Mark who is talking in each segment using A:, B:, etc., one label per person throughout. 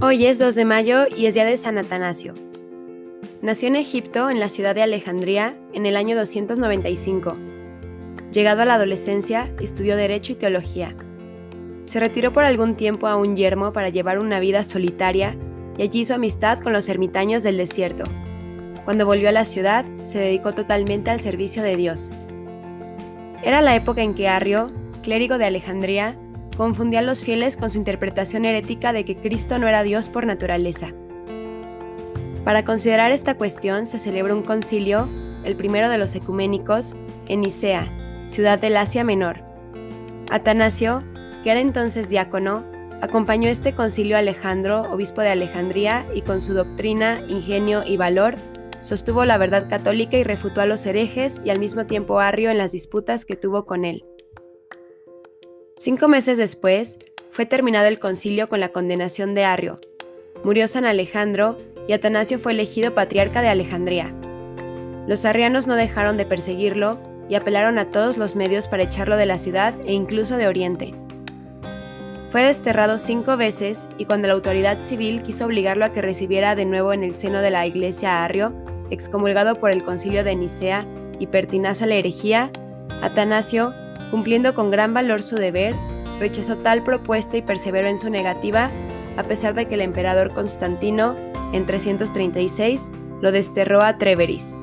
A: Hoy es 2 de mayo y es día de San Atanasio. Nació en Egipto, en la ciudad de Alejandría, en el año 295. Llegado a la adolescencia, estudió Derecho y Teología. Se retiró por algún tiempo a un yermo para llevar una vida solitaria y allí hizo amistad con los ermitaños del desierto. Cuando volvió a la ciudad, se dedicó totalmente al servicio de Dios. Era la época en que Arrio, clérigo de Alejandría, confundía a los fieles con su interpretación herética de que Cristo no era Dios por naturaleza. Para considerar esta cuestión se celebró un concilio, el primero de los ecuménicos, en Nicea, ciudad del Asia Menor. Atanasio, que era entonces diácono, acompañó este concilio a Alejandro, obispo de Alejandría, y con su doctrina, ingenio y valor, sostuvo la verdad católica y refutó a los herejes y al mismo tiempo Arrio en las disputas que tuvo con él. Cinco meses después, fue terminado el concilio con la condenación de Arrio. Murió San Alejandro y Atanasio fue elegido patriarca de Alejandría. Los arrianos no dejaron de perseguirlo y apelaron a todos los medios para echarlo de la ciudad e incluso de Oriente. Fue desterrado cinco veces y cuando la autoridad civil quiso obligarlo a que recibiera de nuevo en el seno de la iglesia a Arrio, excomulgado por el concilio de Nicea y pertinaz a la herejía, Atanasio Cumpliendo con gran valor su deber, rechazó tal propuesta y perseveró en su negativa, a pesar de que el emperador Constantino, en 336, lo desterró a Treveris.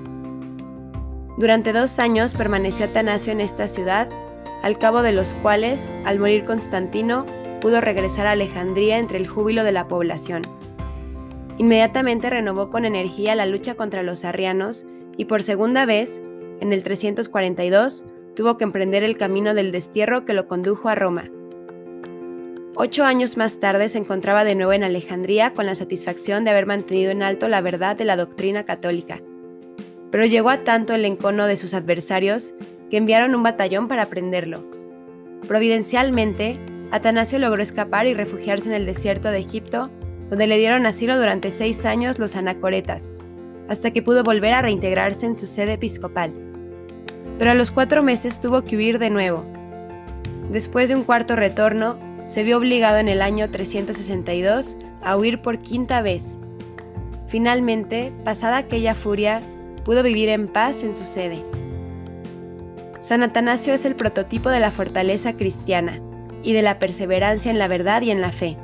A: Durante dos años permaneció Atanasio en esta ciudad, al cabo de los cuales, al morir Constantino, pudo regresar a Alejandría entre el júbilo de la población. Inmediatamente renovó con energía la lucha contra los arrianos y por segunda vez, en el 342, tuvo que emprender el camino del destierro que lo condujo a Roma. Ocho años más tarde se encontraba de nuevo en Alejandría con la satisfacción de haber mantenido en alto la verdad de la doctrina católica. Pero llegó a tanto el encono de sus adversarios que enviaron un batallón para prenderlo. Providencialmente, Atanasio logró escapar y refugiarse en el desierto de Egipto, donde le dieron asilo durante seis años los anacoretas, hasta que pudo volver a reintegrarse en su sede episcopal pero a los cuatro meses tuvo que huir de nuevo. Después de un cuarto retorno, se vio obligado en el año 362 a huir por quinta vez. Finalmente, pasada aquella furia, pudo vivir en paz en su sede. San Atanasio es el prototipo de la fortaleza cristiana y de la perseverancia en la verdad y en la fe.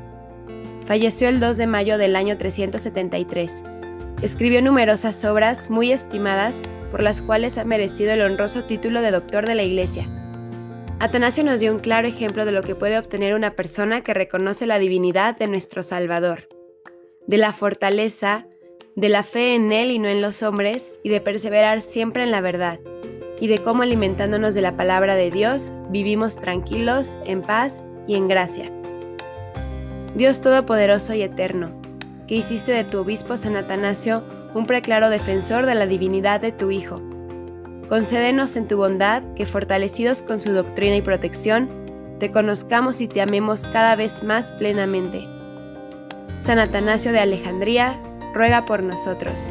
A: Falleció el 2 de mayo del año 373. Escribió numerosas obras muy estimadas por las cuales ha merecido el honroso título de doctor de la Iglesia. Atanasio nos dio un claro ejemplo de lo que puede obtener una persona que reconoce la divinidad de nuestro Salvador, de la fortaleza, de la fe en Él y no en los hombres, y de perseverar siempre en la verdad, y de cómo alimentándonos de la palabra de Dios vivimos tranquilos, en paz y en gracia. Dios Todopoderoso y Eterno, que hiciste de tu obispo San Atanasio un preclaro defensor de la divinidad de tu Hijo. Concédenos en tu bondad que, fortalecidos con su doctrina y protección, te conozcamos y te amemos cada vez más plenamente. San Atanasio de Alejandría, ruega por nosotros.